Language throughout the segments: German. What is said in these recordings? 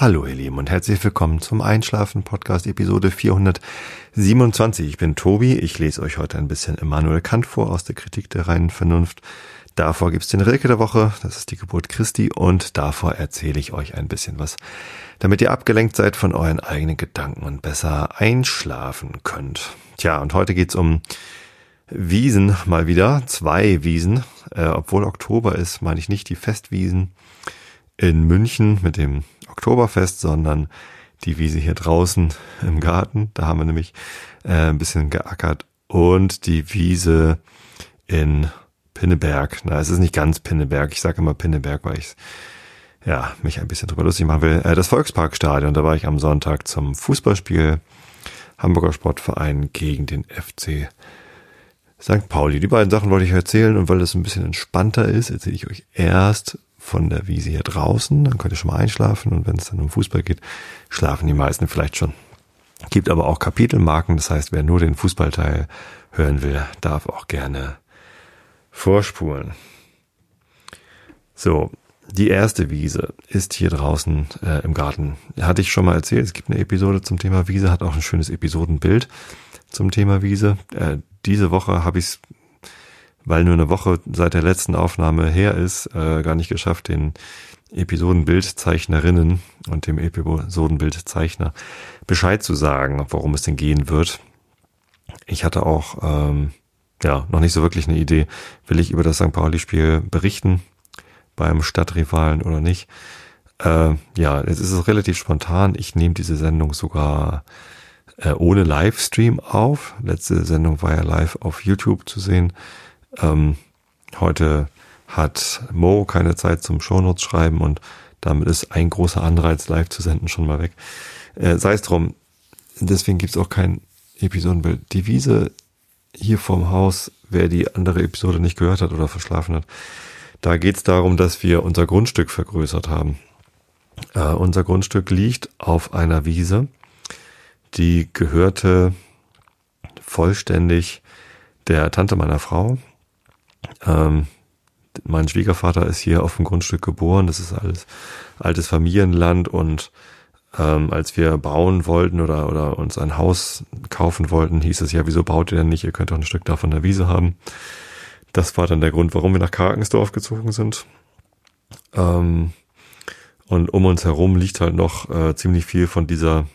Hallo ihr Lieben und herzlich willkommen zum Einschlafen Podcast Episode 427. Ich bin Tobi, ich lese euch heute ein bisschen Immanuel Kant vor aus der Kritik der reinen Vernunft. Davor gibt's den Rilke der Woche, das ist die Geburt Christi und davor erzähle ich euch ein bisschen was, damit ihr abgelenkt seid von euren eigenen Gedanken und besser einschlafen könnt. Tja, und heute geht's um Wiesen mal wieder, zwei Wiesen, äh, obwohl Oktober ist, meine ich nicht die Festwiesen in München mit dem Oktoberfest, sondern die Wiese hier draußen im Garten. Da haben wir nämlich äh, ein bisschen geackert und die Wiese in Pinneberg. Na, es ist nicht ganz Pinneberg. Ich sage immer Pinneberg, weil ich ja mich ein bisschen drüber lustig machen will. Äh, das Volksparkstadion. Da war ich am Sonntag zum Fußballspiel Hamburger Sportverein gegen den FC St. Pauli. Die beiden Sachen wollte ich erzählen und weil das ein bisschen entspannter ist, erzähle ich euch erst von der Wiese hier draußen, dann könnt ihr schon mal einschlafen und wenn es dann um Fußball geht, schlafen die meisten vielleicht schon. Gibt aber auch Kapitelmarken, das heißt, wer nur den Fußballteil hören will, darf auch gerne vorspulen. So, die erste Wiese ist hier draußen äh, im Garten. Hatte ich schon mal erzählt, es gibt eine Episode zum Thema Wiese, hat auch ein schönes Episodenbild zum Thema Wiese. Äh, diese Woche habe ich es weil nur eine Woche seit der letzten Aufnahme her ist, äh, gar nicht geschafft, den Episodenbildzeichnerinnen und dem Episodenbildzeichner Bescheid zu sagen, worum es denn gehen wird. Ich hatte auch ähm, ja noch nicht so wirklich eine Idee, will ich über das St. Pauli-Spiel berichten beim Stadtrivalen oder nicht. Äh, ja, es ist relativ spontan. Ich nehme diese Sendung sogar äh, ohne Livestream auf. Letzte Sendung war ja live auf YouTube zu sehen. Ähm, heute hat Mo keine Zeit zum Shownotes schreiben und damit ist ein großer Anreiz, live zu senden, schon mal weg. Äh, Sei es drum, deswegen gibt's auch kein Episodenbild. Die Wiese hier vorm Haus, wer die andere Episode nicht gehört hat oder verschlafen hat, da geht's darum, dass wir unser Grundstück vergrößert haben. Äh, unser Grundstück liegt auf einer Wiese, die gehörte vollständig der Tante meiner Frau, ähm, mein Schwiegervater ist hier auf dem Grundstück geboren. Das ist alles altes Familienland und ähm, als wir bauen wollten oder, oder uns ein Haus kaufen wollten, hieß es ja, wieso baut ihr denn nicht? Ihr könnt doch ein Stück davon der Wiese haben. Das war dann der Grund, warum wir nach Karkensdorf gezogen sind. Ähm, und um uns herum liegt halt noch äh, ziemlich viel von dieser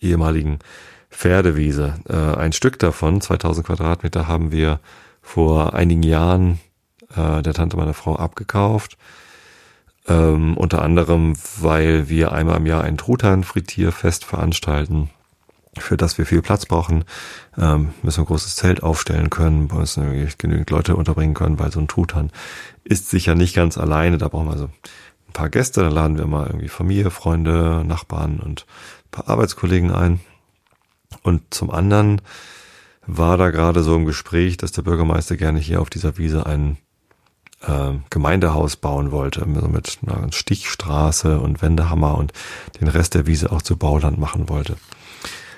ehemaligen Pferdewiese. Äh, ein Stück davon, 2000 Quadratmeter, haben wir vor einigen Jahren äh, der Tante meiner Frau abgekauft. Ähm, unter anderem, weil wir einmal im Jahr ein Truthahn-Frittierfest veranstalten, für das wir viel Platz brauchen. Ähm, müssen ein großes Zelt aufstellen können, bei uns genügend Leute unterbringen können, weil so ein Truthahn ist sicher nicht ganz alleine. Da brauchen wir so ein paar Gäste, da laden wir mal irgendwie Familie, Freunde, Nachbarn und ein paar Arbeitskollegen ein. Und zum anderen war da gerade so im Gespräch, dass der Bürgermeister gerne hier auf dieser Wiese ein äh, Gemeindehaus bauen wollte, also mit einer Stichstraße und Wendehammer und den Rest der Wiese auch zu Bauland machen wollte.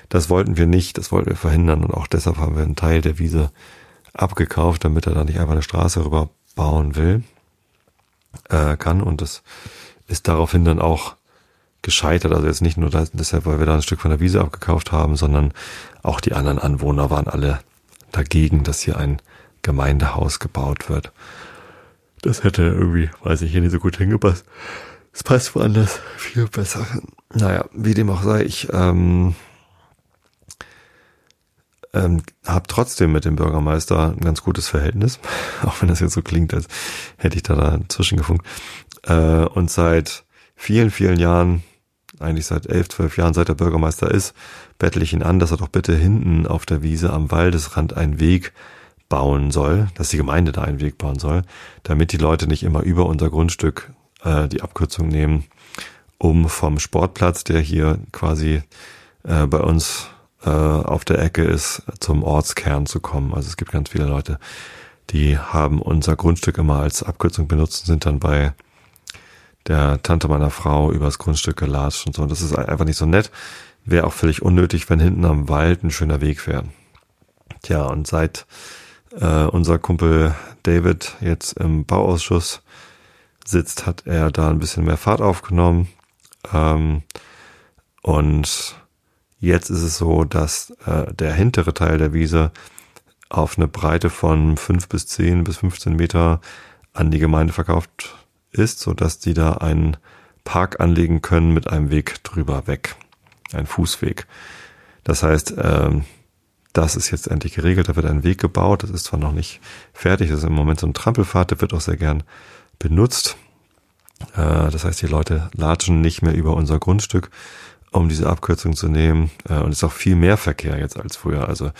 Das wollten wir nicht, das wollten wir verhindern und auch deshalb haben wir einen Teil der Wiese abgekauft, damit er da nicht einfach eine Straße rüber bauen will, äh, kann und das ist daraufhin dann auch gescheitert. Also jetzt nicht nur deshalb, weil wir da ein Stück von der Wiese abgekauft haben, sondern auch die anderen Anwohner waren alle dagegen, dass hier ein Gemeindehaus gebaut wird. Das hätte irgendwie, weiß ich, hier nicht so gut hingepasst. Es passt woanders viel besser. Naja, wie dem auch sei, ich ähm, ähm, habe trotzdem mit dem Bürgermeister ein ganz gutes Verhältnis, auch wenn das jetzt so klingt, als hätte ich da dazwischen gefunkt. Äh, und seit vielen, vielen Jahren eigentlich seit elf, zwölf Jahren, seit der Bürgermeister ist, bettle ich ihn an, dass er doch bitte hinten auf der Wiese am Waldesrand einen Weg bauen soll, dass die Gemeinde da einen Weg bauen soll, damit die Leute nicht immer über unser Grundstück äh, die Abkürzung nehmen, um vom Sportplatz, der hier quasi äh, bei uns äh, auf der Ecke ist, zum Ortskern zu kommen. Also es gibt ganz viele Leute, die haben unser Grundstück immer als Abkürzung benutzt und sind dann bei der Tante meiner Frau übers Grundstück gelatscht und so. Und das ist einfach nicht so nett. Wäre auch völlig unnötig, wenn hinten am Wald ein schöner Weg wäre. Tja, und seit äh, unser Kumpel David jetzt im Bauausschuss sitzt, hat er da ein bisschen mehr Fahrt aufgenommen. Ähm, und jetzt ist es so, dass äh, der hintere Teil der Wiese auf eine Breite von fünf bis zehn bis 15 Meter an die Gemeinde verkauft ist, so dass die da einen Park anlegen können mit einem Weg drüber weg. Ein Fußweg. Das heißt, ähm, das ist jetzt endlich geregelt, da wird ein Weg gebaut, das ist zwar noch nicht fertig, das ist im Moment so ein Trampelpfad, der wird auch sehr gern benutzt. Äh, das heißt, die Leute latschen nicht mehr über unser Grundstück, um diese Abkürzung zu nehmen. Äh, und es ist auch viel mehr Verkehr jetzt als früher. Also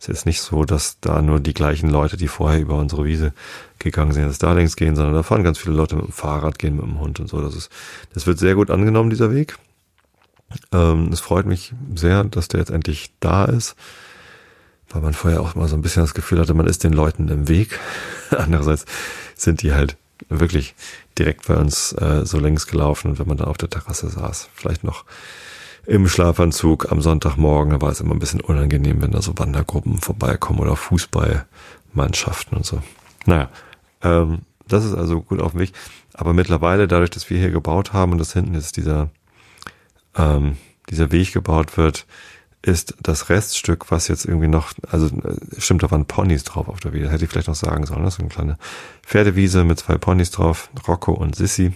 es ist nicht so, dass da nur die gleichen Leute, die vorher über unsere Wiese gegangen sind, jetzt da längs gehen, sondern da fahren ganz viele Leute mit dem Fahrrad, gehen mit dem Hund und so. Das ist, das wird sehr gut angenommen, dieser Weg. Ähm, es freut mich sehr, dass der jetzt endlich da ist, weil man vorher auch mal so ein bisschen das Gefühl hatte, man ist den Leuten im Weg. Andererseits sind die halt wirklich direkt bei uns äh, so längs gelaufen und wenn man da auf der Terrasse saß, vielleicht noch im Schlafanzug am Sonntagmorgen, da war es immer ein bisschen unangenehm, wenn da so Wandergruppen vorbeikommen oder Fußballmannschaften und so. Naja, ähm, das ist also gut auf dem Weg. Aber mittlerweile, dadurch, dass wir hier gebaut haben und dass hinten jetzt dieser, ähm, dieser Weg gebaut wird, ist das Reststück, was jetzt irgendwie noch, also äh, stimmt, da waren Ponys drauf auf der Wiese, hätte ich vielleicht noch sagen sollen, das ist eine kleine Pferdewiese mit zwei Ponys drauf, Rocco und Sissy.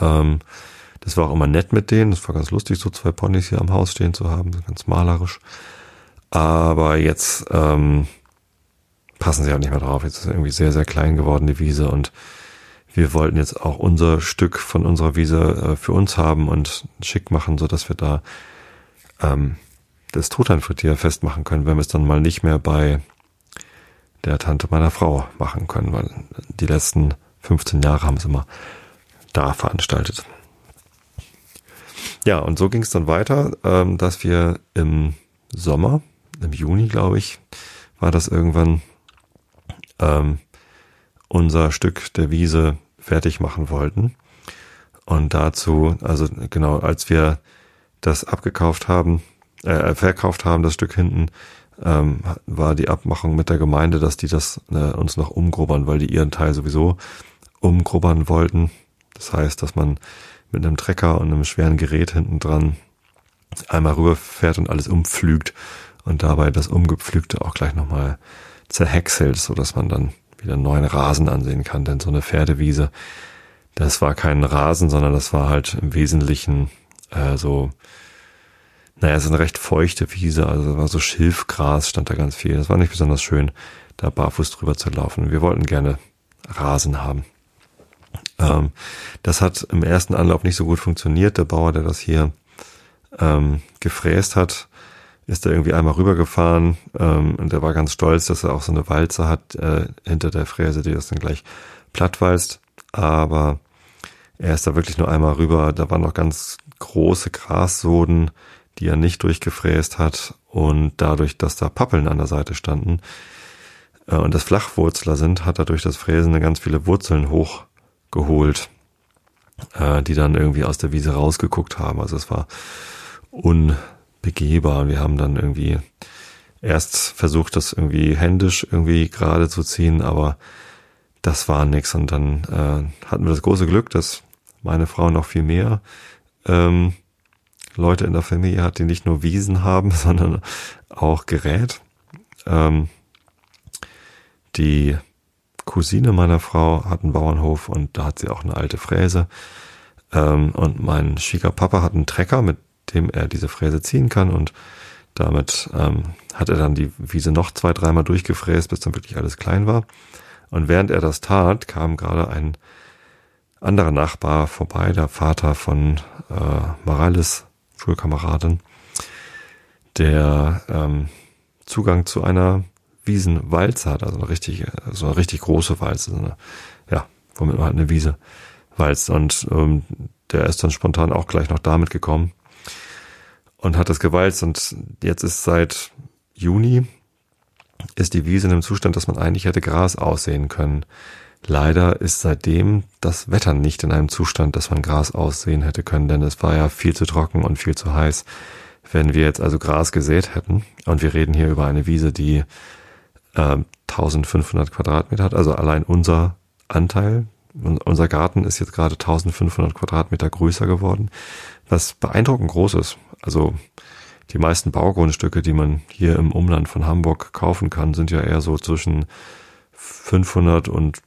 Ähm, das war auch immer nett mit denen, das war ganz lustig, so zwei Ponys hier am Haus stehen zu haben, ganz malerisch. Aber jetzt ähm, passen sie auch nicht mehr drauf, jetzt ist irgendwie sehr, sehr klein geworden, die Wiese und wir wollten jetzt auch unser Stück von unserer Wiese äh, für uns haben und schick machen, so dass wir da ähm, das Truthahn festmachen können, wenn wir es dann mal nicht mehr bei der Tante meiner Frau machen können, weil die letzten 15 Jahre haben sie immer da veranstaltet. Ja, und so ging es dann weiter, ähm, dass wir im Sommer, im Juni, glaube ich, war das irgendwann, ähm, unser Stück der Wiese fertig machen wollten. Und dazu, also genau, als wir das abgekauft haben, äh, verkauft haben, das Stück hinten, ähm, war die Abmachung mit der Gemeinde, dass die das äh, uns noch umgrubbern, weil die ihren Teil sowieso umgrubbern wollten. Das heißt, dass man mit einem Trecker und einem schweren Gerät hinten dran einmal rüberfährt und alles umpflügt und dabei das Umgepflügte auch gleich nochmal zerhäckselt, so dass man dann wieder neuen Rasen ansehen kann. Denn so eine Pferdewiese, das war kein Rasen, sondern das war halt im Wesentlichen äh, so naja, es ist eine recht feuchte Wiese, also war so Schilfgras, stand da ganz viel. Das war nicht besonders schön, da barfuß drüber zu laufen. Wir wollten gerne Rasen haben. Ähm, das hat im ersten Anlauf nicht so gut funktioniert. Der Bauer, der das hier ähm, gefräst hat, ist da irgendwie einmal rübergefahren ähm, und der war ganz stolz, dass er auch so eine Walze hat äh, hinter der Fräse, die das dann gleich plattwalzt. Aber er ist da wirklich nur einmal rüber. Da waren noch ganz große Grassoden die er nicht durchgefräst hat und dadurch, dass da Pappeln an der Seite standen äh, und das Flachwurzler sind, hat er durch das Fräsen ganz viele Wurzeln hochgeholt, äh, die dann irgendwie aus der Wiese rausgeguckt haben. Also es war unbegehbar. Wir haben dann irgendwie erst versucht, das irgendwie händisch irgendwie gerade zu ziehen, aber das war nix. Und dann äh, hatten wir das große Glück, dass meine Frau noch viel mehr ähm, Leute in der Familie hat, die nicht nur Wiesen haben, sondern auch Gerät. Ähm, die Cousine meiner Frau hat einen Bauernhof und da hat sie auch eine alte Fräse. Ähm, und mein Schwiegerpapa hat einen Trecker, mit dem er diese Fräse ziehen kann und damit ähm, hat er dann die Wiese noch zwei, dreimal durchgefräst, bis dann wirklich alles klein war. Und während er das tat, kam gerade ein anderer Nachbar vorbei, der Vater von äh, Morales, Schulkameradin, der ähm, Zugang zu einer Wiesenwalze hat, also eine richtig, so eine richtig große Walze, so eine, ja, womit man halt eine Wiese walzt. Und ähm, der ist dann spontan auch gleich noch damit gekommen und hat das gewalzt. Und jetzt ist seit Juni ist die Wiese in einem Zustand, dass man eigentlich hätte Gras aussehen können. Leider ist seitdem das Wetter nicht in einem Zustand, dass man Gras aussehen hätte können, denn es war ja viel zu trocken und viel zu heiß. Wenn wir jetzt also Gras gesät hätten, und wir reden hier über eine Wiese, die äh, 1500 Quadratmeter hat, also allein unser Anteil unser Garten ist jetzt gerade 1500 Quadratmeter größer geworden, was beeindruckend groß ist. Also die meisten Baugrundstücke, die man hier im Umland von Hamburg kaufen kann, sind ja eher so zwischen 500 und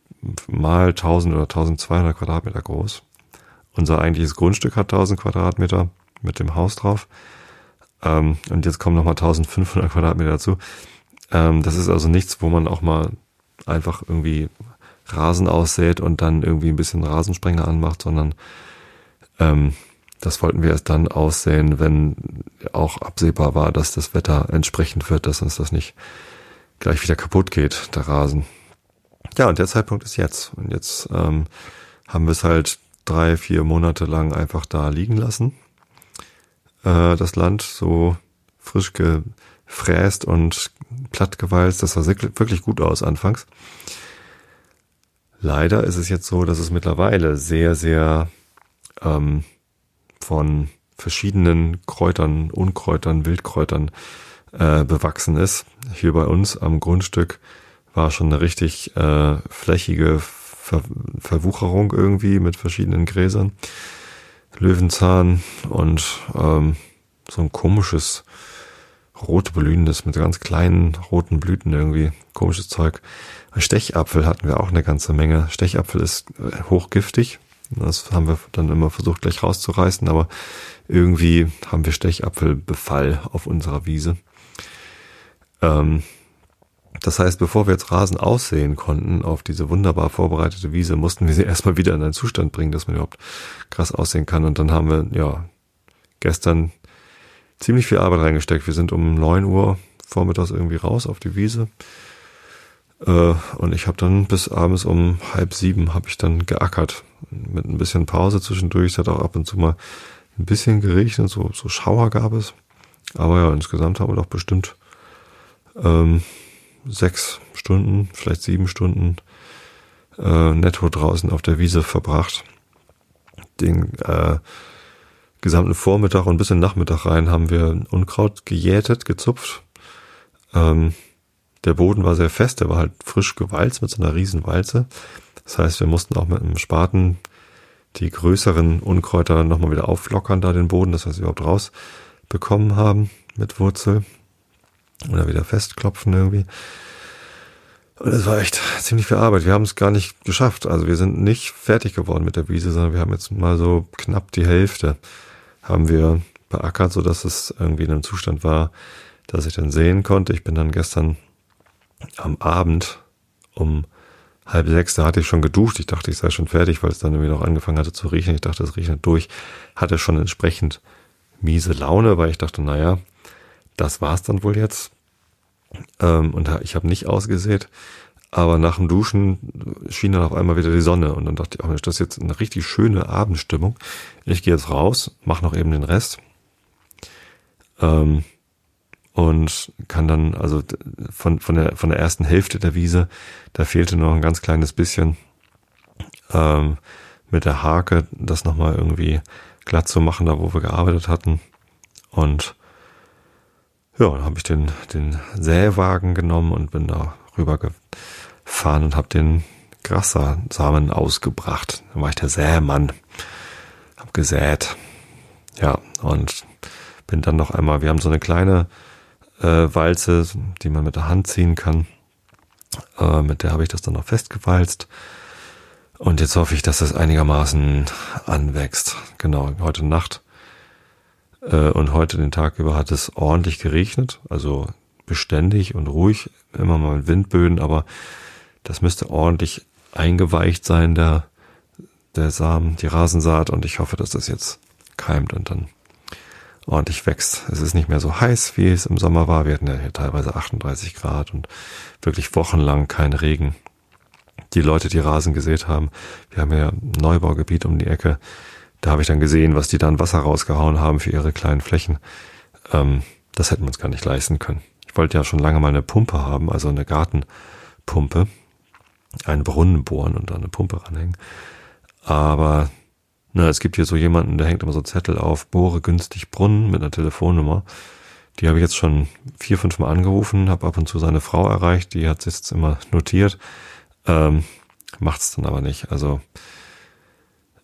mal 1000 oder 1200 Quadratmeter groß. Unser eigentliches Grundstück hat 1000 Quadratmeter mit dem Haus drauf. Ähm, und jetzt kommen nochmal 1500 Quadratmeter dazu. Ähm, das ist also nichts, wo man auch mal einfach irgendwie Rasen aussät und dann irgendwie ein bisschen Rasensprenger anmacht, sondern ähm, das wollten wir erst dann aussehen, wenn auch absehbar war, dass das Wetter entsprechend wird, dass uns das nicht gleich wieder kaputt geht, der Rasen. Ja, und der Zeitpunkt ist jetzt. Und jetzt ähm, haben wir es halt drei, vier Monate lang einfach da liegen lassen. Äh, das Land so frisch gefräst und plattgewalzt. Das sah wirklich gut aus anfangs. Leider ist es jetzt so, dass es mittlerweile sehr, sehr ähm, von verschiedenen Kräutern, Unkräutern, Wildkräutern äh, bewachsen ist. Hier bei uns am Grundstück war schon eine richtig äh, flächige Ver Verwucherung irgendwie mit verschiedenen Gräsern. Löwenzahn und ähm, so ein komisches rotblühendes mit ganz kleinen roten Blüten irgendwie. Komisches Zeug. Stechapfel hatten wir auch eine ganze Menge. Stechapfel ist äh, hochgiftig. Das haben wir dann immer versucht gleich rauszureißen, aber irgendwie haben wir Stechapfelbefall auf unserer Wiese. Ähm, das heißt, bevor wir jetzt Rasen aussehen konnten auf diese wunderbar vorbereitete Wiese, mussten wir sie erstmal wieder in einen Zustand bringen, dass man überhaupt krass aussehen kann. Und dann haben wir, ja, gestern ziemlich viel Arbeit reingesteckt. Wir sind um neun Uhr vormittags irgendwie raus auf die Wiese äh, und ich habe dann bis abends um halb sieben habe ich dann geackert. Mit ein bisschen Pause zwischendurch. Es hat auch ab und zu mal ein bisschen geregnet, so, so Schauer gab es. Aber ja, insgesamt haben wir doch bestimmt ähm, sechs Stunden, vielleicht sieben Stunden äh, netto draußen auf der Wiese verbracht. Den äh, gesamten Vormittag und bis in den Nachmittag rein haben wir Unkraut gejätet, gezupft. Ähm, der Boden war sehr fest, der war halt frisch gewalzt mit so einer riesen Walze. Das heißt, wir mussten auch mit einem Spaten die größeren Unkräuter nochmal wieder auflockern, da den Boden, dass wir sie überhaupt rausbekommen haben mit Wurzel. Oder wieder festklopfen irgendwie. Und es war echt ziemlich viel Arbeit. Wir haben es gar nicht geschafft. Also wir sind nicht fertig geworden mit der Wiese, sondern wir haben jetzt mal so knapp die Hälfte haben wir beackert, so dass es irgendwie in einem Zustand war, dass ich dann sehen konnte. Ich bin dann gestern am Abend um halb sechs, da hatte ich schon geduscht. Ich dachte, ich sei schon fertig, weil es dann irgendwie noch angefangen hatte zu riechen. Ich dachte, es riecht durch. Hatte schon entsprechend miese Laune, weil ich dachte, naja, das war's dann wohl jetzt. Ähm, und ich habe nicht ausgesät. Aber nach dem Duschen schien dann auf einmal wieder die Sonne und dann dachte ich, oh Mensch, das ist jetzt eine richtig schöne Abendstimmung. Ich gehe jetzt raus, mache noch eben den Rest. Ähm, und kann dann, also von, von, der, von der ersten Hälfte der Wiese, da fehlte noch ein ganz kleines bisschen ähm, mit der Hake, das nochmal irgendwie glatt zu machen, da wo wir gearbeitet hatten. Und ja, dann habe ich den, den Säwagen genommen und bin da rüber gefahren und habe den Grassamen ausgebracht. Dann war ich der Sämann, hab gesät. Ja, und bin dann noch einmal, wir haben so eine kleine äh, Walze, die man mit der Hand ziehen kann. Äh, mit der habe ich das dann noch festgewalzt. Und jetzt hoffe ich, dass das einigermaßen anwächst. Genau, heute Nacht und heute den Tag über hat es ordentlich geregnet, also beständig und ruhig, immer mal Windböen, aber das müsste ordentlich eingeweicht sein, der, der Samen, die Rasensaat und ich hoffe, dass das jetzt keimt und dann ordentlich wächst. Es ist nicht mehr so heiß, wie es im Sommer war. Wir hatten ja hier teilweise 38 Grad und wirklich wochenlang kein Regen. Die Leute, die Rasen gesät haben, wir haben ja ein Neubaugebiet um die Ecke, da habe ich dann gesehen, was die dann Wasser rausgehauen haben für ihre kleinen Flächen. Ähm, das hätten wir uns gar nicht leisten können. Ich wollte ja schon lange mal eine Pumpe haben, also eine Gartenpumpe, einen Brunnen bohren und da eine Pumpe ranhängen. Aber na, es gibt hier so jemanden, der hängt immer so Zettel auf, bohre günstig Brunnen mit einer Telefonnummer. Die habe ich jetzt schon vier, fünf Mal angerufen, habe ab und zu seine Frau erreicht, die hat es jetzt immer notiert. Ähm, macht's dann aber nicht. Also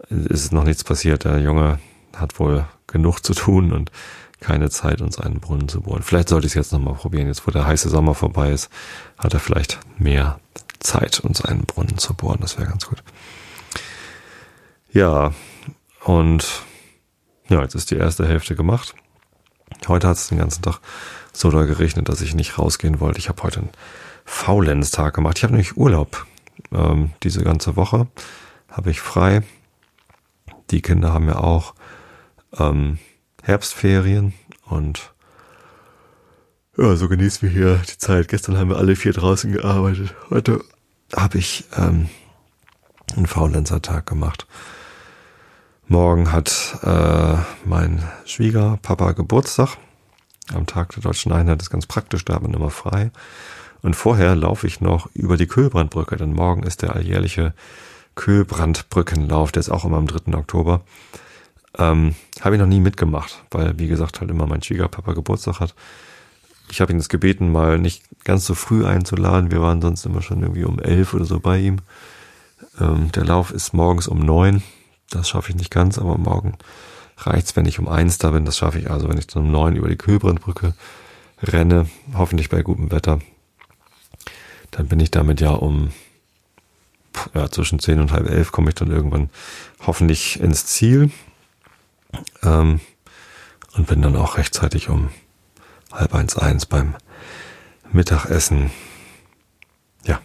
ist noch nichts passiert. Der Junge hat wohl genug zu tun und keine Zeit, uns einen Brunnen zu bohren. Vielleicht sollte ich es jetzt nochmal probieren. Jetzt, wo der heiße Sommer vorbei ist, hat er vielleicht mehr Zeit, uns einen Brunnen zu bohren. Das wäre ganz gut. Ja, und ja, jetzt ist die erste Hälfte gemacht. Heute hat es den ganzen Tag so da geregnet, dass ich nicht rausgehen wollte. Ich habe heute einen Faulenztag gemacht. Ich habe nämlich Urlaub. Ähm, diese ganze Woche habe ich frei. Die Kinder haben ja auch ähm, Herbstferien und ja, so genießen wir hier die Zeit. Gestern haben wir alle vier draußen gearbeitet. Heute habe ich ähm, einen Faulenzer-Tag gemacht. Morgen hat äh, mein Schwiegerpapa Geburtstag. Am Tag der Deutschen Einheit ist ganz praktisch, da hat man immer frei. Und vorher laufe ich noch über die Kühlbrandbrücke, denn morgen ist der alljährliche Kühlbrandbrückenlauf, der ist auch immer am 3. Oktober. Ähm, habe ich noch nie mitgemacht, weil, wie gesagt, halt immer mein Schwiegerpapa Geburtstag hat. Ich habe ihn das gebeten, mal nicht ganz so früh einzuladen. Wir waren sonst immer schon irgendwie um elf oder so bei ihm. Ähm, der Lauf ist morgens um neun. Das schaffe ich nicht ganz, aber morgen reicht's, wenn ich um eins da bin. Das schaffe ich also, wenn ich dann um neun über die Kühlbrandbrücke renne, hoffentlich bei gutem Wetter. Dann bin ich damit ja um ja, zwischen zehn und halb elf komme ich dann irgendwann hoffentlich ins Ziel. Ähm, und bin dann auch rechtzeitig um halb eins eins beim Mittagessen. Ja,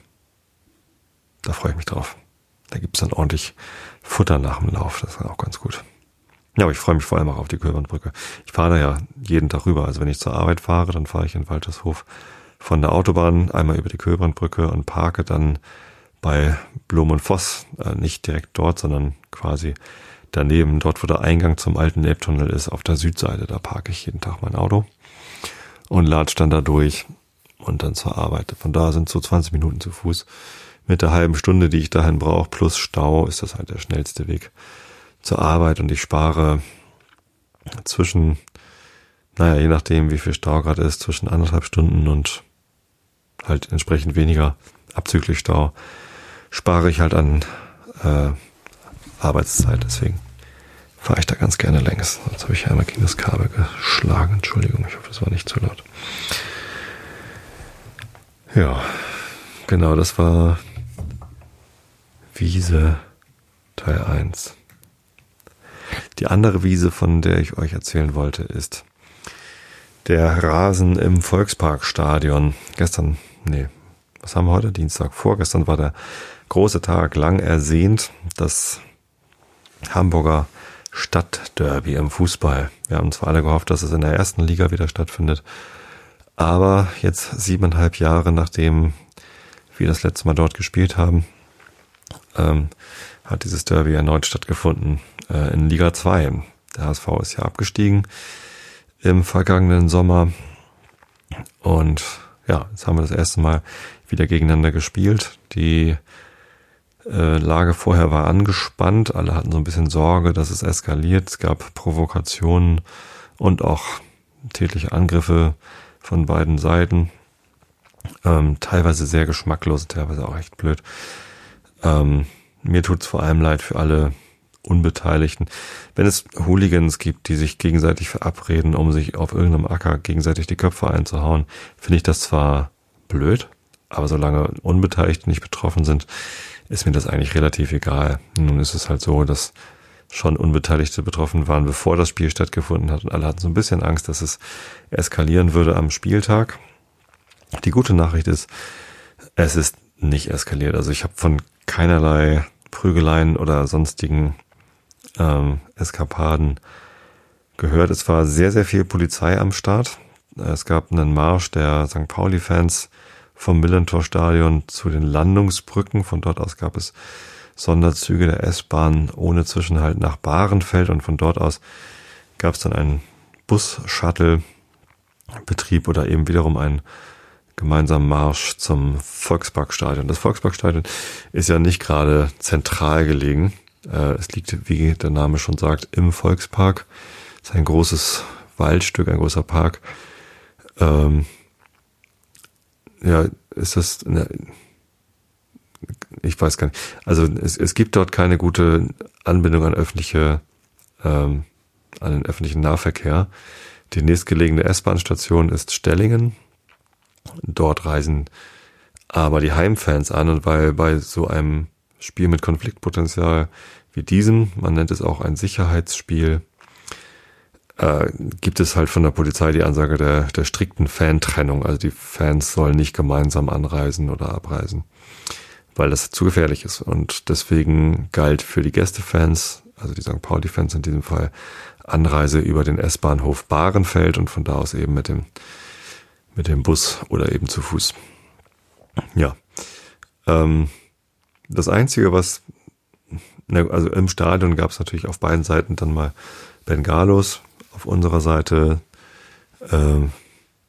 da freue ich mich drauf. Da gibt's dann ordentlich Futter nach dem Lauf. Das ist auch ganz gut. Ja, aber ich freue mich vor allem auch auf die Kölbernbrücke. Ich fahre da ja jeden Tag rüber. Also wenn ich zur Arbeit fahre, dann fahre ich in Waltershof von der Autobahn einmal über die Kölbernbrücke und parke dann bei Blum und Voss, äh, nicht direkt dort, sondern quasi daneben, dort wo der Eingang zum alten Elbtunnel ist, auf der Südseite, da parke ich jeden Tag mein Auto und latsch dann da durch und dann zur Arbeit. Von da sind so 20 Minuten zu Fuß. Mit der halben Stunde, die ich dahin brauche, plus Stau, ist das halt der schnellste Weg zur Arbeit und ich spare zwischen, naja, je nachdem, wie viel Stau gerade ist, zwischen anderthalb Stunden und halt entsprechend weniger abzüglich Stau, spare ich halt an äh, Arbeitszeit. Deswegen fahre ich da ganz gerne längs. Jetzt habe ich einmal gegen das Kabel geschlagen. Entschuldigung, ich hoffe, das war nicht zu laut. Ja, genau, das war Wiese Teil 1. Die andere Wiese, von der ich euch erzählen wollte, ist der Rasen im Volksparkstadion. Gestern, nee, was haben wir heute? Dienstag. Vorgestern war der große Tag, lang ersehnt. Das Hamburger Stadtderby im Fußball. Wir haben zwar alle gehofft, dass es in der ersten Liga wieder stattfindet, aber jetzt siebeneinhalb Jahre nachdem wir das letzte Mal dort gespielt haben, ähm, hat dieses Derby erneut stattgefunden äh, in Liga 2. Der HSV ist ja abgestiegen im vergangenen Sommer und ja, jetzt haben wir das erste Mal wieder gegeneinander gespielt. Die äh, Lage vorher war angespannt, alle hatten so ein bisschen Sorge, dass es eskaliert. Es gab Provokationen und auch tätliche Angriffe von beiden Seiten. Ähm, teilweise sehr geschmacklos, teilweise auch echt blöd. Ähm, mir tut's vor allem leid für alle Unbeteiligten. Wenn es Hooligans gibt, die sich gegenseitig verabreden, um sich auf irgendeinem Acker gegenseitig die Köpfe einzuhauen, finde ich das zwar blöd, aber solange Unbeteiligte nicht betroffen sind, ist mir das eigentlich relativ egal. Nun ist es halt so, dass schon Unbeteiligte betroffen waren, bevor das Spiel stattgefunden hat und alle hatten so ein bisschen Angst, dass es eskalieren würde am Spieltag. Die gute Nachricht ist, es ist nicht eskaliert. Also ich habe von keinerlei Prügeleien oder sonstigen ähm, Eskapaden gehört. Es war sehr, sehr viel Polizei am Start. Es gab einen Marsch der St. Pauli-Fans vom Millentor-Stadion zu den Landungsbrücken. Von dort aus gab es Sonderzüge der S-Bahn ohne Zwischenhalt nach Bahrenfeld und von dort aus gab es dann einen Bus-Shuttle-Betrieb oder eben wiederum einen gemeinsamen Marsch zum Volksparkstadion. Das Volksparkstadion ist ja nicht gerade zentral gelegen. Äh, es liegt, wie der Name schon sagt, im Volkspark. Es ist ein großes Waldstück, ein großer Park. Ähm, ja, ist das, eine, ich weiß gar nicht. Also es, es gibt dort keine gute Anbindung an öffentliche, ähm, an den öffentlichen Nahverkehr. Die nächstgelegene S-Bahn-Station ist Stellingen. Dort reisen aber die Heimfans an und weil bei so einem Spiel mit Konfliktpotenzial wie diesem, man nennt es auch ein Sicherheitsspiel, äh, gibt es halt von der Polizei die Ansage der, der strikten Fantrennung. Also die Fans sollen nicht gemeinsam anreisen oder abreisen, weil das zu gefährlich ist. Und deswegen galt für die Gästefans, also die St. Pauli-Fans in diesem Fall, Anreise über den S-Bahnhof Bahrenfeld und von da aus eben mit dem, mit dem Bus oder eben zu Fuß. Ja. Ähm, das Einzige, was, also im Stadion gab es natürlich auf beiden Seiten dann mal Bengalos, auf unserer Seite äh,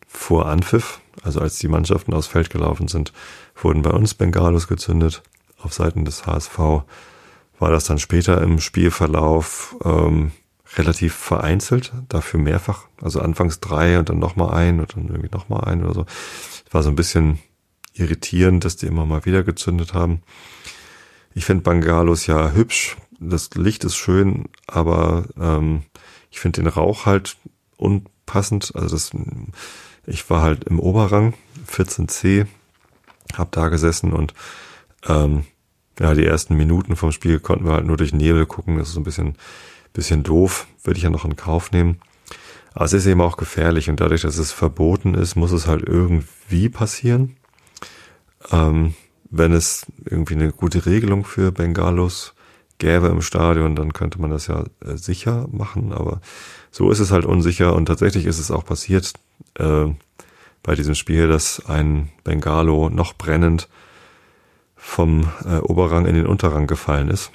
vor Anpfiff, also als die Mannschaften aufs Feld gelaufen sind, wurden bei uns Bengalos gezündet. Auf Seiten des HSV war das dann später im Spielverlauf ähm, relativ vereinzelt, dafür mehrfach. Also anfangs drei und dann nochmal ein und dann irgendwie nochmal ein oder so. War so ein bisschen irritierend, dass die immer mal wieder gezündet haben. Ich finde Bengalos ja hübsch. Das Licht ist schön, aber ähm, ich finde den Rauch halt unpassend. Also das, ich war halt im Oberrang, 14c, hab da gesessen und ähm, ja, die ersten Minuten vom Spiel konnten wir halt nur durch Nebel gucken. Das ist so ein bisschen, bisschen doof. Würde ich ja noch in Kauf nehmen. Aber es ist eben auch gefährlich und dadurch, dass es verboten ist, muss es halt irgendwie passieren. Ähm, wenn es irgendwie eine gute Regelung für Bengalos gäbe im Stadion, dann könnte man das ja äh, sicher machen, aber so ist es halt unsicher und tatsächlich ist es auch passiert äh, bei diesem Spiel, dass ein Bengalo noch brennend vom äh, Oberrang in den Unterrang gefallen ist.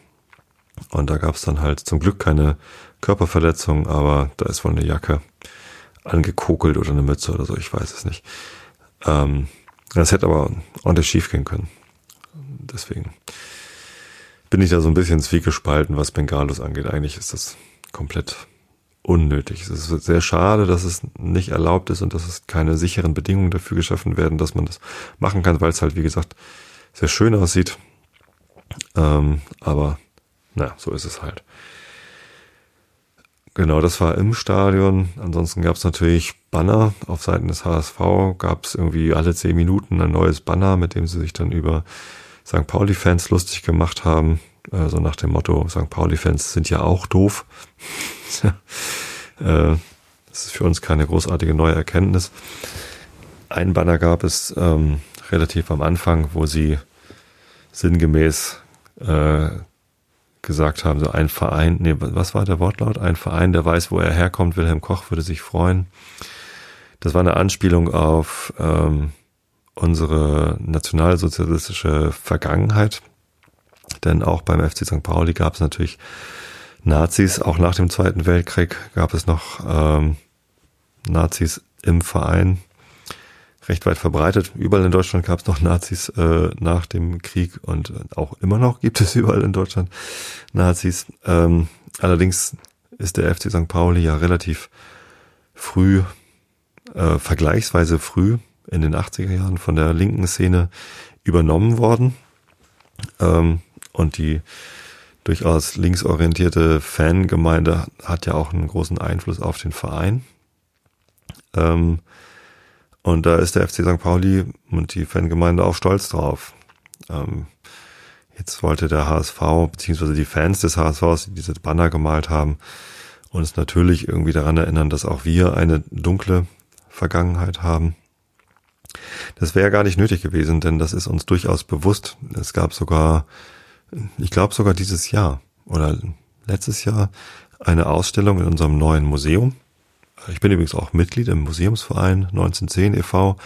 Und da gab es dann halt zum Glück keine Körperverletzung, aber da ist wohl eine Jacke angekokelt oder eine Mütze oder so, ich weiß es nicht. Ähm, das hätte aber ordentlich schief gehen können. Deswegen bin ich da so ein bisschen zwiegespalten, was Bengalos angeht. Eigentlich ist das komplett unnötig. Es ist sehr schade, dass es nicht erlaubt ist und dass es keine sicheren Bedingungen dafür geschaffen werden, dass man das machen kann, weil es halt, wie gesagt, sehr schön aussieht. Ähm, aber na, so ist es halt. Genau, das war im Stadion. Ansonsten gab es natürlich Banner auf Seiten des HSV. Gab es irgendwie alle zehn Minuten ein neues Banner, mit dem sie sich dann über St. Pauli-Fans lustig gemacht haben. Äh, so nach dem Motto, St. Pauli-Fans sind ja auch doof. äh, das ist für uns keine großartige neue Erkenntnis. Ein Banner gab es ähm, relativ am Anfang, wo sie sinngemäß äh, gesagt haben, so ein Verein, nee, was war der Wortlaut? Ein Verein, der weiß, wo er herkommt, Wilhelm Koch würde sich freuen. Das war eine Anspielung auf ähm, unsere nationalsozialistische Vergangenheit. Denn auch beim FC St. Pauli gab es natürlich Nazis, auch nach dem Zweiten Weltkrieg gab es noch ähm, Nazis im Verein, recht weit verbreitet. Überall in Deutschland gab es noch Nazis äh, nach dem Krieg und auch immer noch gibt es überall in Deutschland Nazis. Ähm, allerdings ist der FC St. Pauli ja relativ früh, äh, vergleichsweise früh in den 80er Jahren von der linken Szene übernommen worden. Ähm, und die durchaus linksorientierte Fangemeinde hat ja auch einen großen Einfluss auf den Verein. Ähm, und da ist der FC St. Pauli und die Fangemeinde auch stolz drauf. Ähm, jetzt wollte der HSV, beziehungsweise die Fans des HSVs, die diese Banner gemalt haben, uns natürlich irgendwie daran erinnern, dass auch wir eine dunkle Vergangenheit haben. Das wäre gar nicht nötig gewesen, denn das ist uns durchaus bewusst. Es gab sogar, ich glaube sogar dieses Jahr oder letztes Jahr eine Ausstellung in unserem neuen Museum. Ich bin übrigens auch Mitglied im Museumsverein 1910 e.V.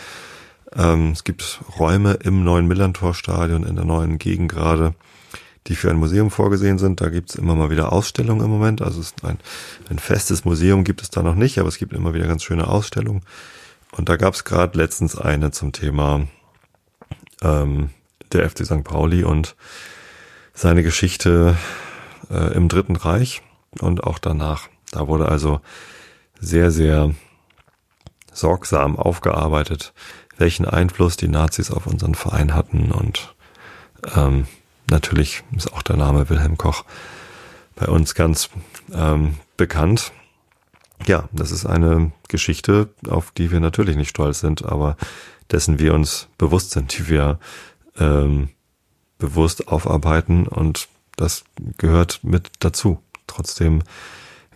Ähm, es gibt Räume im neuen Millantor-Stadion in der neuen Gegend gerade, die für ein Museum vorgesehen sind. Da gibt es immer mal wieder Ausstellungen im Moment. Also ein, ein festes Museum gibt es da noch nicht, aber es gibt immer wieder ganz schöne Ausstellungen. Und da gab es gerade letztens eine zum Thema ähm, der FC St. Pauli und seine Geschichte äh, im Dritten Reich und auch danach. Da wurde also sehr, sehr sorgsam aufgearbeitet, welchen Einfluss die Nazis auf unseren Verein hatten und ähm, natürlich ist auch der Name Wilhelm Koch bei uns ganz ähm, bekannt. Ja, das ist eine Geschichte, auf die wir natürlich nicht stolz sind, aber dessen wir uns bewusst sind, die wir ähm, bewusst aufarbeiten und das gehört mit dazu. Trotzdem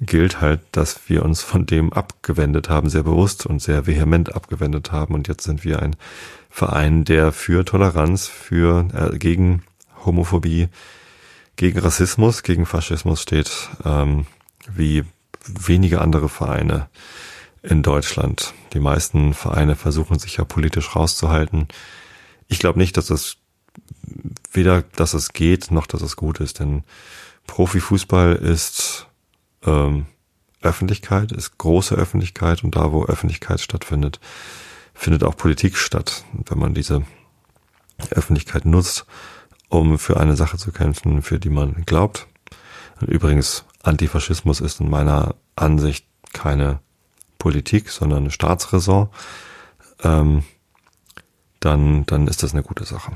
gilt halt, dass wir uns von dem abgewendet haben, sehr bewusst und sehr vehement abgewendet haben. Und jetzt sind wir ein Verein, der für Toleranz, für äh, gegen Homophobie, gegen Rassismus, gegen Faschismus steht, ähm, wie wenige andere Vereine in Deutschland. Die meisten Vereine versuchen sich ja politisch rauszuhalten. Ich glaube nicht, dass es weder, dass es geht, noch dass es gut ist, denn Profifußball ist ähm, Öffentlichkeit, ist große Öffentlichkeit und da, wo Öffentlichkeit stattfindet, findet auch Politik statt. Und wenn man diese Öffentlichkeit nutzt, um für eine Sache zu kämpfen, für die man glaubt. Und übrigens, Antifaschismus ist in meiner Ansicht keine Politik, sondern eine Staatsräson. Ähm, dann, dann ist das eine gute Sache,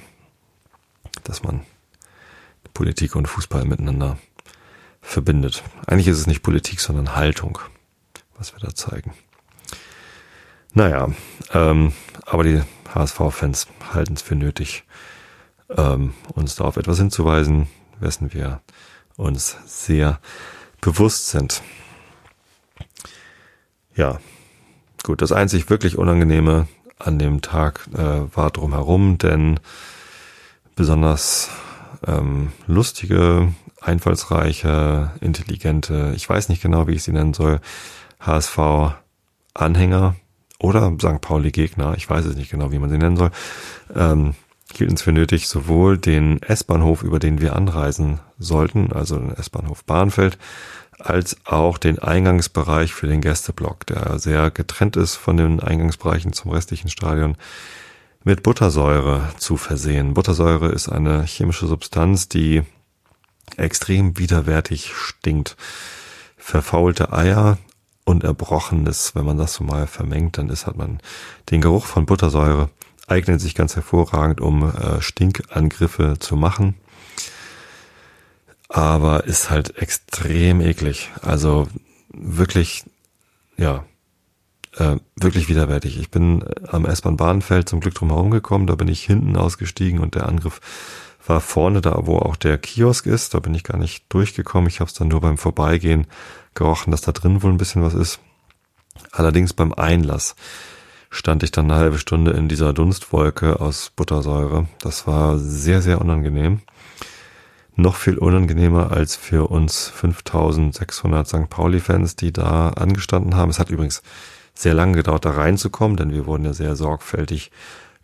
dass man Politik und Fußball miteinander verbindet. Eigentlich ist es nicht Politik, sondern Haltung, was wir da zeigen. Naja, ähm, aber die HSV-Fans halten es für nötig, ähm, uns da auf etwas hinzuweisen, wessen wir uns sehr bewusst sind. Ja, gut, das einzig wirklich Unangenehme an dem Tag äh, war drumherum, denn besonders ähm, lustige einfallsreiche, intelligente, ich weiß nicht genau, wie ich sie nennen soll, HSV-Anhänger oder St. Pauli-Gegner, ich weiß es nicht genau, wie man sie nennen soll, ähm, hielten es für nötig, sowohl den S-Bahnhof, über den wir anreisen sollten, also den S-Bahnhof Bahnfeld, als auch den Eingangsbereich für den Gästeblock, der sehr getrennt ist von den Eingangsbereichen zum restlichen Stadion, mit Buttersäure zu versehen. Buttersäure ist eine chemische Substanz, die extrem widerwärtig stinkt. Verfaulte Eier und Erbrochenes, wenn man das so mal vermengt, dann ist, hat man den Geruch von Buttersäure, eignet sich ganz hervorragend, um äh, Stinkangriffe zu machen. Aber ist halt extrem eklig. Also wirklich, ja, äh, wirklich widerwärtig. Ich bin am S-Bahn-Bahnfeld zum Glück drum herum gekommen, da bin ich hinten ausgestiegen und der Angriff war vorne da, wo auch der Kiosk ist. Da bin ich gar nicht durchgekommen. Ich habe es dann nur beim Vorbeigehen gerochen, dass da drin wohl ein bisschen was ist. Allerdings beim Einlass stand ich dann eine halbe Stunde in dieser Dunstwolke aus Buttersäure. Das war sehr, sehr unangenehm. Noch viel unangenehmer als für uns 5600 St. Pauli-Fans, die da angestanden haben. Es hat übrigens sehr lange gedauert, da reinzukommen, denn wir wurden ja sehr sorgfältig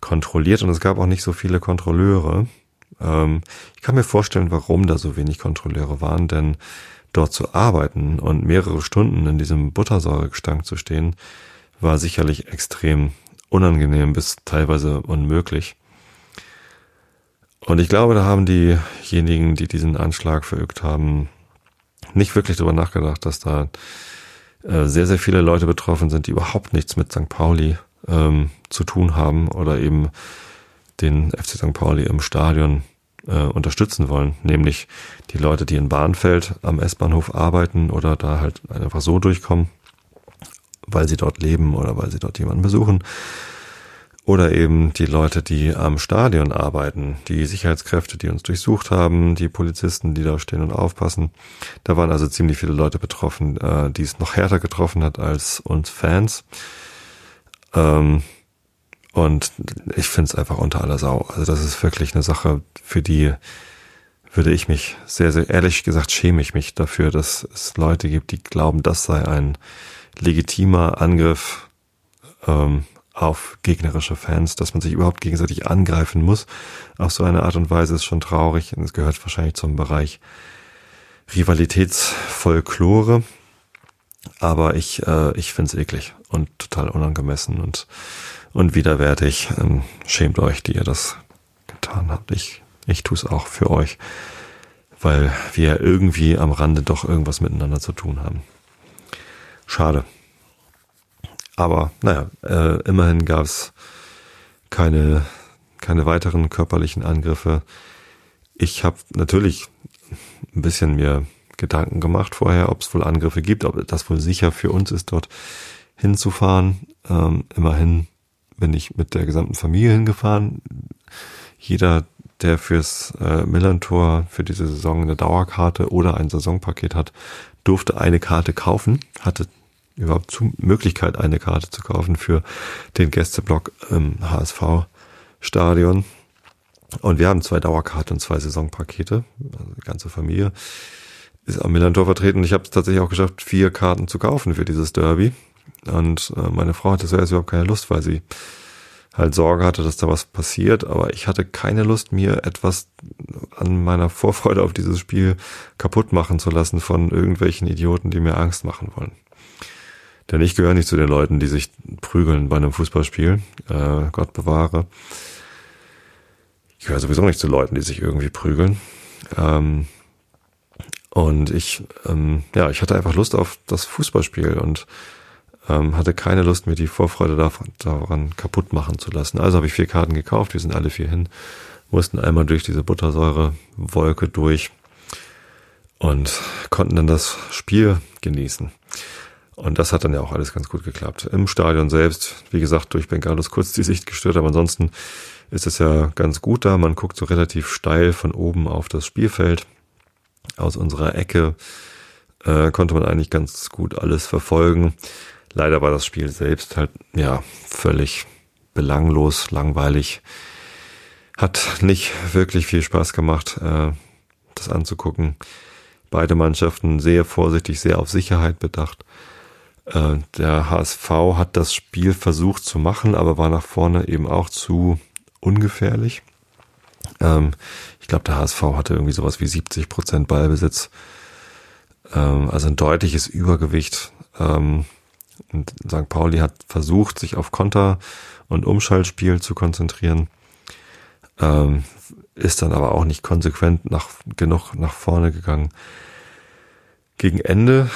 kontrolliert und es gab auch nicht so viele Kontrolleure. Ähm, ich kann mir vorstellen, warum da so wenig Kontrolleure waren, denn dort zu arbeiten und mehrere Stunden in diesem Buttersäuregestank zu stehen, war sicherlich extrem unangenehm bis teilweise unmöglich. Und ich glaube, da haben diejenigen, die diesen Anschlag verübt haben, nicht wirklich darüber nachgedacht, dass da äh, sehr, sehr viele Leute betroffen sind, die überhaupt nichts mit St. Pauli ähm, zu tun haben oder eben den FC St. Pauli im Stadion äh, unterstützen wollen, nämlich die Leute, die in Bahnfeld am S-Bahnhof arbeiten oder da halt einfach so durchkommen, weil sie dort leben oder weil sie dort jemanden besuchen. Oder eben die Leute, die am Stadion arbeiten, die Sicherheitskräfte, die uns durchsucht haben, die Polizisten, die da stehen und aufpassen. Da waren also ziemlich viele Leute betroffen, äh, die es noch härter getroffen hat als uns Fans. Ähm, und ich finde es einfach unter aller Sau. Also das ist wirklich eine Sache, für die würde ich mich sehr, sehr ehrlich gesagt schäme ich mich dafür, dass es Leute gibt, die glauben, das sei ein legitimer Angriff ähm, auf gegnerische Fans, dass man sich überhaupt gegenseitig angreifen muss. Auf so eine Art und Weise ist schon traurig und es gehört wahrscheinlich zum Bereich Rivalitätsfolklore. Aber ich, äh, ich finde es eklig und total unangemessen und und widerwärtig. Ähm, schämt euch, die ihr das getan habt. Ich, ich tue es auch für euch, weil wir irgendwie am Rande doch irgendwas miteinander zu tun haben. Schade. Aber naja, äh, immerhin gab es keine, keine weiteren körperlichen Angriffe. ich habe natürlich ein bisschen mir Gedanken gemacht vorher, ob es wohl Angriffe gibt, ob das wohl sicher für uns ist, dort hinzufahren. Ähm, immerhin bin ich mit der gesamten Familie hingefahren. Jeder, der fürs äh, Millantor für diese Saison eine Dauerkarte oder ein Saisonpaket hat, durfte eine Karte kaufen, hatte überhaupt zu Möglichkeit, eine Karte zu kaufen für den Gästeblock im HSV-Stadion. Und wir haben zwei Dauerkarten und zwei Saisonpakete. Also die ganze Familie ist am Millantor vertreten. Ich habe es tatsächlich auch geschafft, vier Karten zu kaufen für dieses Derby. Und äh, meine Frau hatte zuerst überhaupt keine Lust, weil sie halt Sorge hatte, dass da was passiert. Aber ich hatte keine Lust, mir etwas an meiner Vorfreude auf dieses Spiel kaputt machen zu lassen von irgendwelchen Idioten, die mir Angst machen wollen. Denn ich gehöre nicht zu den Leuten, die sich prügeln bei einem Fußballspiel. Äh, Gott bewahre. Ich gehöre sowieso nicht zu Leuten, die sich irgendwie prügeln. Ähm, und ich, ähm, ja, ich hatte einfach Lust auf das Fußballspiel und ähm, hatte keine Lust, mir die Vorfreude davon, daran kaputt machen zu lassen. Also habe ich vier Karten gekauft, wir sind alle vier hin, mussten einmal durch diese Buttersäurewolke durch und konnten dann das Spiel genießen. Und das hat dann ja auch alles ganz gut geklappt. Im Stadion selbst, wie gesagt, durch Bengalos kurz die Sicht gestört, aber ansonsten ist es ja ganz gut da. Man guckt so relativ steil von oben auf das Spielfeld. Aus unserer Ecke äh, konnte man eigentlich ganz gut alles verfolgen. Leider war das Spiel selbst halt, ja, völlig belanglos, langweilig. Hat nicht wirklich viel Spaß gemacht, äh, das anzugucken. Beide Mannschaften sehr vorsichtig, sehr auf Sicherheit bedacht. Äh, der HSV hat das Spiel versucht zu machen, aber war nach vorne eben auch zu ungefährlich. Ähm, ich glaube, der HSV hatte irgendwie sowas wie 70 Prozent Ballbesitz. Ähm, also ein deutliches Übergewicht. Ähm, und St. Pauli hat versucht, sich auf Konter und Umschaltspiel zu konzentrieren. Ähm, ist dann aber auch nicht konsequent nach, genug nach vorne gegangen. Gegen Ende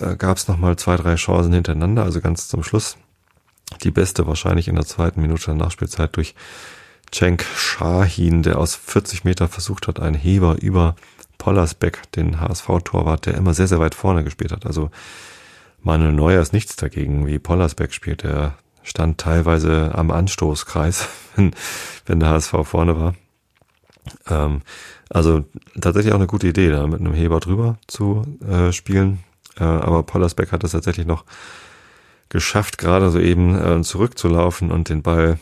äh, gab es nochmal zwei, drei Chancen hintereinander, also ganz zum Schluss. Die beste wahrscheinlich in der zweiten Minute der Nachspielzeit durch Cenk Shahin, der aus 40 Meter versucht hat, einen Heber über Pollersbeck, den HSV-Torwart, der immer sehr, sehr weit vorne gespielt hat. Also Manuel Neuer ist nichts dagegen, wie Pollersbeck spielt. Der stand teilweise am Anstoßkreis, wenn, wenn der HSV vorne war. Ähm, also tatsächlich auch eine gute Idee, da mit einem Heber drüber zu äh, spielen. Äh, aber Pollersbeck hat es tatsächlich noch geschafft, gerade so eben äh, zurückzulaufen und den Ball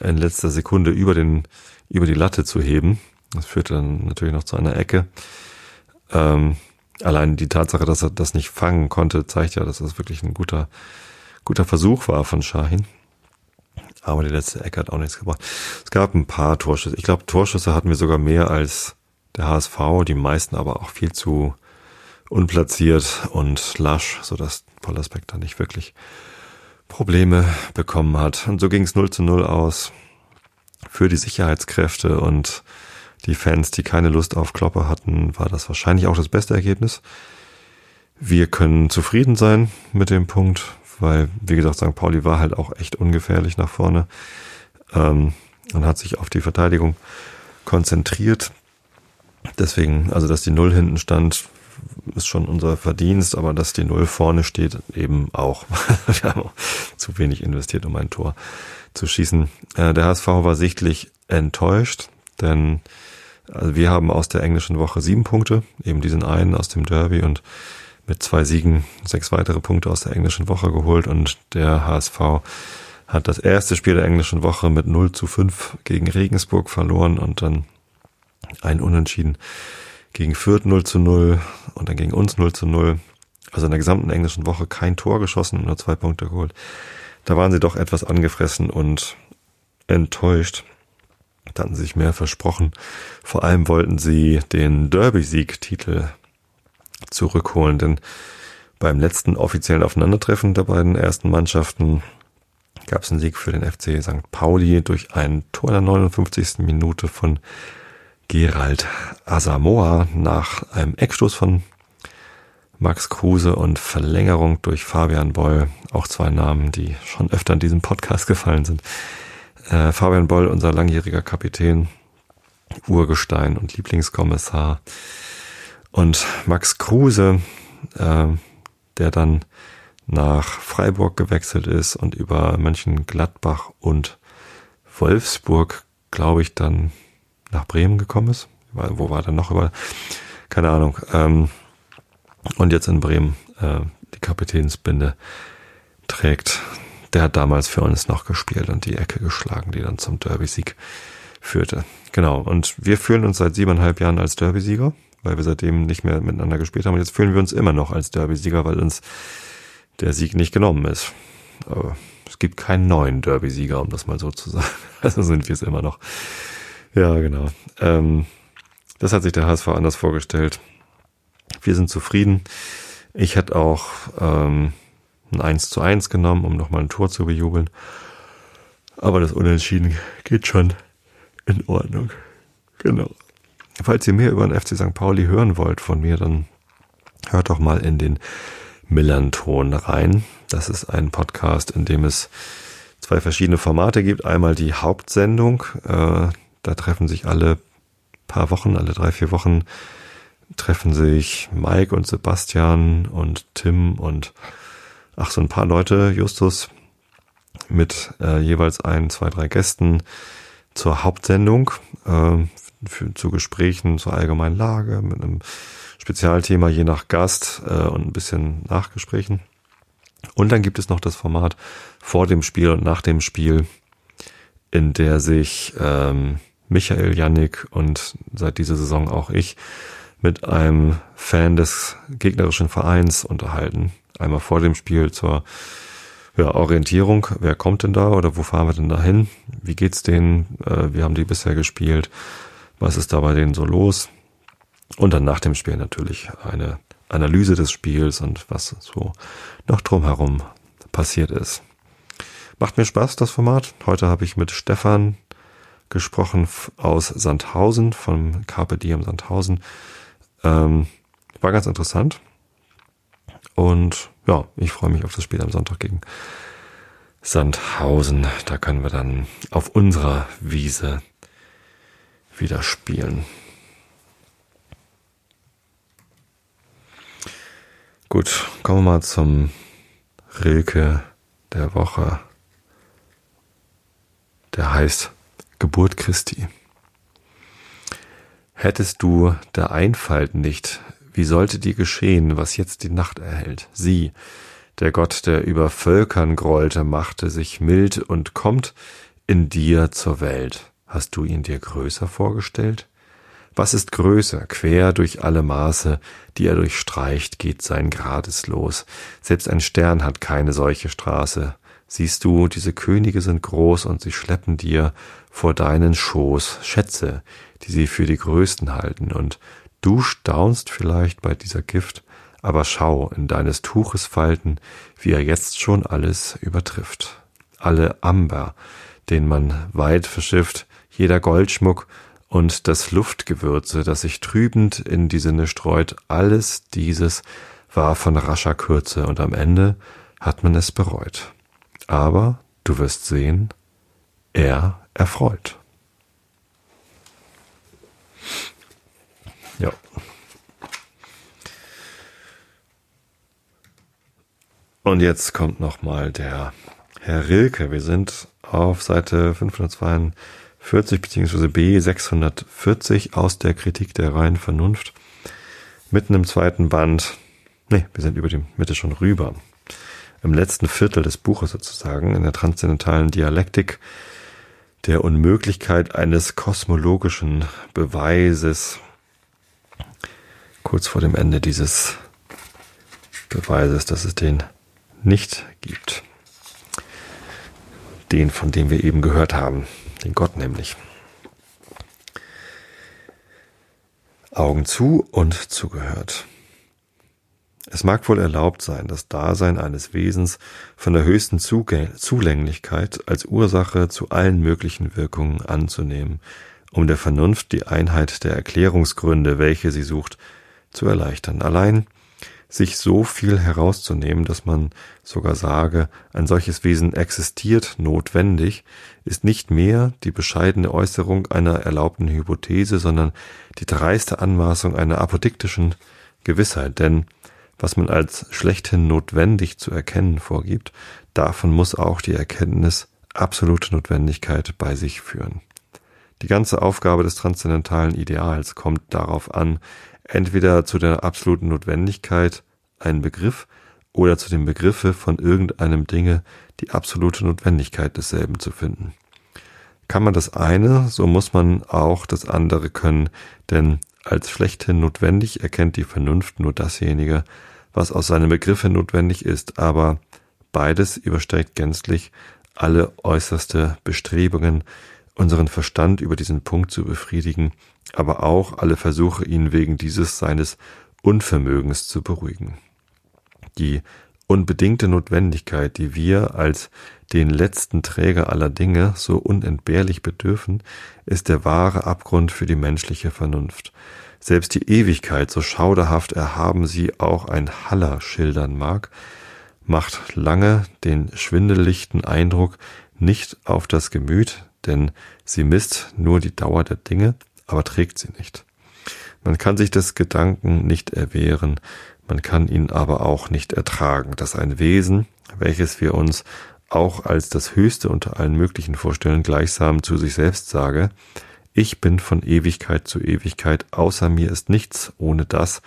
in letzter Sekunde über den über die Latte zu heben. Das führte dann natürlich noch zu einer Ecke. Ähm, allein die Tatsache, dass er das nicht fangen konnte, zeigt ja, dass das wirklich ein guter guter Versuch war von Shahin. Aber die letzte Ecke hat auch nichts gebracht. Es gab ein paar Torschüsse. Ich glaube, Torschüsse hatten wir sogar mehr als der HSV, die meisten aber auch viel zu unplatziert und lasch, sodass Pollersbeck da nicht wirklich Probleme bekommen hat. Und so ging es 0 zu 0 aus für die Sicherheitskräfte und die Fans, die keine Lust auf Kloppe hatten, war das wahrscheinlich auch das beste Ergebnis. Wir können zufrieden sein mit dem Punkt, weil, wie gesagt, St. Pauli war halt auch echt ungefährlich nach vorne ähm, und hat sich auf die Verteidigung konzentriert. Deswegen, also dass die Null hinten stand, ist schon unser Verdienst, aber dass die Null vorne steht, eben auch. Wir haben auch zu wenig investiert, um ein Tor zu schießen. Äh, der HSV war sichtlich enttäuscht, denn also wir haben aus der englischen Woche sieben Punkte, eben diesen einen aus dem Derby und mit zwei Siegen sechs weitere Punkte aus der englischen Woche geholt und der HSV hat das erste Spiel der englischen Woche mit 0 zu 5 gegen Regensburg verloren und dann ein Unentschieden gegen Fürth 0 zu 0 und dann gegen uns 0 zu 0. Also in der gesamten englischen Woche kein Tor geschossen, nur zwei Punkte geholt. Da waren sie doch etwas angefressen und enttäuscht. Da hatten sie sich mehr versprochen. Vor allem wollten sie den Derby-Sieg-Titel zurückholen, denn beim letzten offiziellen Aufeinandertreffen der beiden ersten Mannschaften gab es einen Sieg für den FC St. Pauli durch ein Tor in der 59. Minute von Gerald Asamoah nach einem Eckstoß von Max Kruse und Verlängerung durch Fabian Boll, auch zwei Namen, die schon öfter in diesem Podcast gefallen sind. Äh, Fabian Boll, unser langjähriger Kapitän, Urgestein und Lieblingskommissar. Und Max Kruse, äh, der dann nach Freiburg gewechselt ist und über Mönchengladbach und Wolfsburg, glaube ich, dann nach Bremen gekommen ist. Wo war er noch über? Keine Ahnung. Ähm, und jetzt in Bremen äh, die Kapitänsbinde trägt. Der hat damals für uns noch gespielt und die Ecke geschlagen, die dann zum Derby-Sieg führte. Genau. Und wir fühlen uns seit siebeneinhalb Jahren als Derby-Sieger, weil wir seitdem nicht mehr miteinander gespielt haben. Und jetzt fühlen wir uns immer noch als Derby-Sieger, weil uns der Sieg nicht genommen ist. Aber es gibt keinen neuen Derby-Sieger, um das mal so zu sagen. Also sind wir es immer noch. Ja, genau. Ähm, das hat sich der HSV anders vorgestellt. Wir sind zufrieden. Ich hätte auch ähm, ein 1 zu 1 genommen, um nochmal ein Tor zu bejubeln. Aber das Unentschieden geht schon in Ordnung. Genau. Falls ihr mehr über den FC St. Pauli hören wollt von mir, dann hört doch mal in den Millanton rein. Das ist ein Podcast, in dem es zwei verschiedene Formate gibt. Einmal die Hauptsendung. Äh, da treffen sich alle paar Wochen, alle drei, vier Wochen treffen sich Mike und Sebastian und Tim und ach, so ein paar Leute, Justus, mit äh, jeweils ein, zwei, drei Gästen zur Hauptsendung, äh, für, zu Gesprächen zur allgemeinen Lage, mit einem Spezialthema je nach Gast äh, und ein bisschen Nachgesprächen. Und dann gibt es noch das Format vor dem Spiel und nach dem Spiel, in der sich ähm, Michael Jannik und seit dieser Saison auch ich mit einem Fan des gegnerischen Vereins unterhalten. Einmal vor dem Spiel zur ja, Orientierung. Wer kommt denn da oder wo fahren wir denn da hin? Wie geht's denen? Äh, wie haben die bisher gespielt? Was ist da bei denen so los? Und dann nach dem Spiel natürlich eine Analyse des Spiels und was so noch drumherum passiert ist. Macht mir Spaß, das Format. Heute habe ich mit Stefan gesprochen aus Sandhausen, vom Carpe Diem Sandhausen. Ähm, war ganz interessant. Und ja, ich freue mich auf das Spiel am Sonntag gegen Sandhausen. Da können wir dann auf unserer Wiese wieder spielen. Gut, kommen wir mal zum Rilke der Woche. Der heißt Geburt Christi. Hättest du der Einfalt nicht, wie sollte dir geschehen, was jetzt die Nacht erhält? Sie, der Gott, der über Völkern grollte, machte sich mild und kommt in dir zur Welt. Hast du ihn dir größer vorgestellt? Was ist größer? Quer durch alle Maße, die er durchstreicht, geht sein Grades los. Selbst ein Stern hat keine solche Straße. Siehst du, diese Könige sind groß und sie schleppen dir vor deinen Schoß Schätze, die sie für die größten halten, und du staunst vielleicht bei dieser Gift, aber schau in deines Tuches Falten, wie er jetzt schon alles übertrifft. Alle Amber, den man weit verschifft, jeder Goldschmuck und das Luftgewürze, das sich trübend in die Sinne streut, alles dieses war von rascher Kürze und am Ende hat man es bereut. Aber du wirst sehen, er erfreut. Ja. Und jetzt kommt nochmal der Herr Rilke. Wir sind auf Seite 502 40 bzw. B 640 aus der Kritik der reinen Vernunft. Mitten im zweiten Band, nee, wir sind über die Mitte schon rüber. Im letzten Viertel des Buches sozusagen, in der transzendentalen Dialektik der Unmöglichkeit eines kosmologischen Beweises, kurz vor dem Ende dieses Beweises, dass es den nicht gibt. Den, von dem wir eben gehört haben den Gott nämlich. Augen zu und zugehört. Es mag wohl erlaubt sein, das Dasein eines Wesens von der höchsten Zulänglichkeit als Ursache zu allen möglichen Wirkungen anzunehmen, um der Vernunft die Einheit der Erklärungsgründe, welche sie sucht, zu erleichtern. Allein sich so viel herauszunehmen, dass man sogar sage, ein solches Wesen existiert notwendig, ist nicht mehr die bescheidene Äußerung einer erlaubten Hypothese, sondern die dreiste Anmaßung einer apodiktischen Gewissheit, denn was man als schlechthin notwendig zu erkennen vorgibt, davon muss auch die Erkenntnis absolute Notwendigkeit bei sich führen. Die ganze Aufgabe des transzendentalen Ideals kommt darauf an, entweder zu der absoluten Notwendigkeit einen Begriff oder zu dem Begriffe von irgendeinem Dinge die absolute Notwendigkeit desselben zu finden. Kann man das eine, so muss man auch das andere können, denn als schlechthin notwendig erkennt die Vernunft nur dasjenige, was aus seinen Begriffen notwendig ist, aber beides übersteigt gänzlich alle äußerste Bestrebungen, unseren Verstand über diesen Punkt zu befriedigen, aber auch alle Versuche, ihn wegen dieses seines Unvermögens zu beruhigen. Die unbedingte Notwendigkeit, die wir als den letzten Träger aller Dinge so unentbehrlich bedürfen, ist der wahre Abgrund für die menschliche Vernunft. Selbst die Ewigkeit, so schauderhaft erhaben sie auch ein Haller schildern mag, macht lange den schwindelichten Eindruck nicht auf das Gemüt, denn sie misst nur die Dauer der Dinge, aber trägt sie nicht. Man kann sich des Gedanken nicht erwehren, man kann ihn aber auch nicht ertragen, dass ein Wesen, welches wir uns auch als das Höchste unter allen möglichen vorstellen, gleichsam zu sich selbst sage, ich bin von Ewigkeit zu Ewigkeit, außer mir ist nichts ohne das,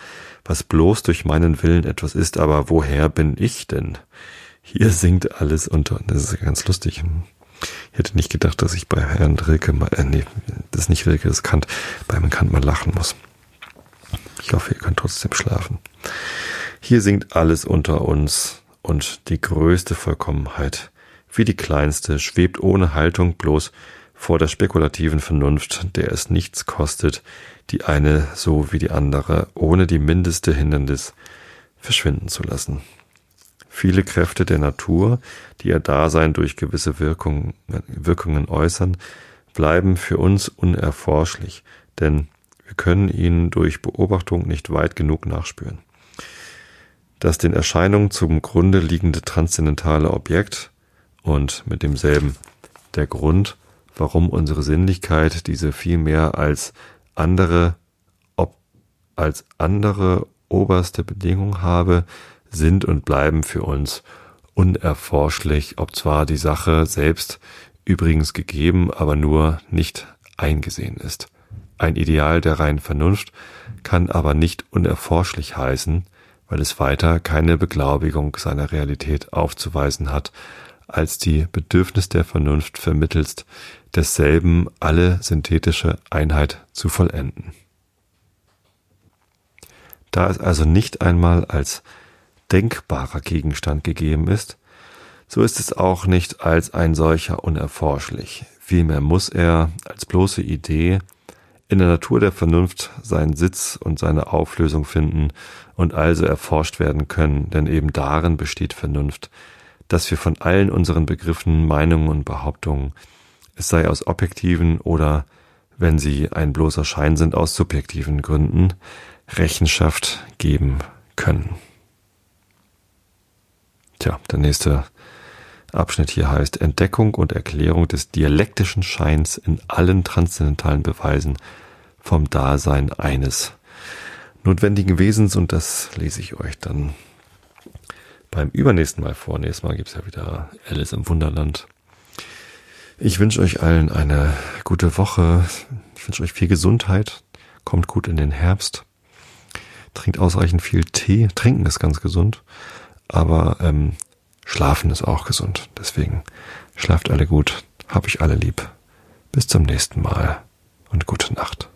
was bloß durch meinen Willen etwas ist, aber woher bin ich denn? Hier singt alles unter, das ist ganz lustig. Ich hätte nicht gedacht, dass ich bei Herrn Rilke mal, äh, nee, das ist nicht Rilke, das Kant, beim Kant mal lachen muss. Ich hoffe, ihr könnt trotzdem schlafen. Hier singt alles unter uns und die größte Vollkommenheit, wie die kleinste, schwebt ohne Haltung bloß vor der spekulativen Vernunft, der es nichts kostet, die eine so wie die andere ohne die mindeste Hindernis verschwinden zu lassen. Viele Kräfte der Natur, die ihr Dasein durch gewisse Wirkung, Wirkungen äußern, bleiben für uns unerforschlich, denn wir können ihnen durch Beobachtung nicht weit genug nachspüren. Das den Erscheinungen zum Grunde liegende transzendentale Objekt und mit demselben der Grund, warum unsere Sinnlichkeit diese viel mehr als andere, ob, als andere oberste Bedingung habe, sind und bleiben für uns unerforschlich, ob zwar die Sache selbst übrigens gegeben, aber nur nicht eingesehen ist. Ein Ideal der reinen Vernunft kann aber nicht unerforschlich heißen, weil es weiter keine Beglaubigung seiner Realität aufzuweisen hat, als die Bedürfnis der Vernunft vermittelst desselben alle synthetische Einheit zu vollenden. Da es also nicht einmal als denkbarer Gegenstand gegeben ist, so ist es auch nicht als ein solcher unerforschlich. Vielmehr muss er als bloße Idee in der Natur der Vernunft seinen Sitz und seine Auflösung finden und also erforscht werden können, denn eben darin besteht Vernunft, dass wir von allen unseren Begriffen, Meinungen und Behauptungen es sei aus objektiven oder, wenn sie ein bloßer Schein sind, aus subjektiven Gründen Rechenschaft geben können. Tja, der nächste Abschnitt hier heißt Entdeckung und Erklärung des dialektischen Scheins in allen transzendentalen Beweisen vom Dasein eines notwendigen Wesens und das lese ich euch dann beim übernächsten Mal vor. Nächstes Mal gibt's ja wieder Alice im Wunderland. Ich wünsche euch allen eine gute Woche. Ich wünsche euch viel Gesundheit. Kommt gut in den Herbst. Trinkt ausreichend viel Tee. Trinken ist ganz gesund. Aber ähm, Schlafen ist auch gesund. Deswegen schlaft alle gut. Hab ich alle lieb. Bis zum nächsten Mal und gute Nacht.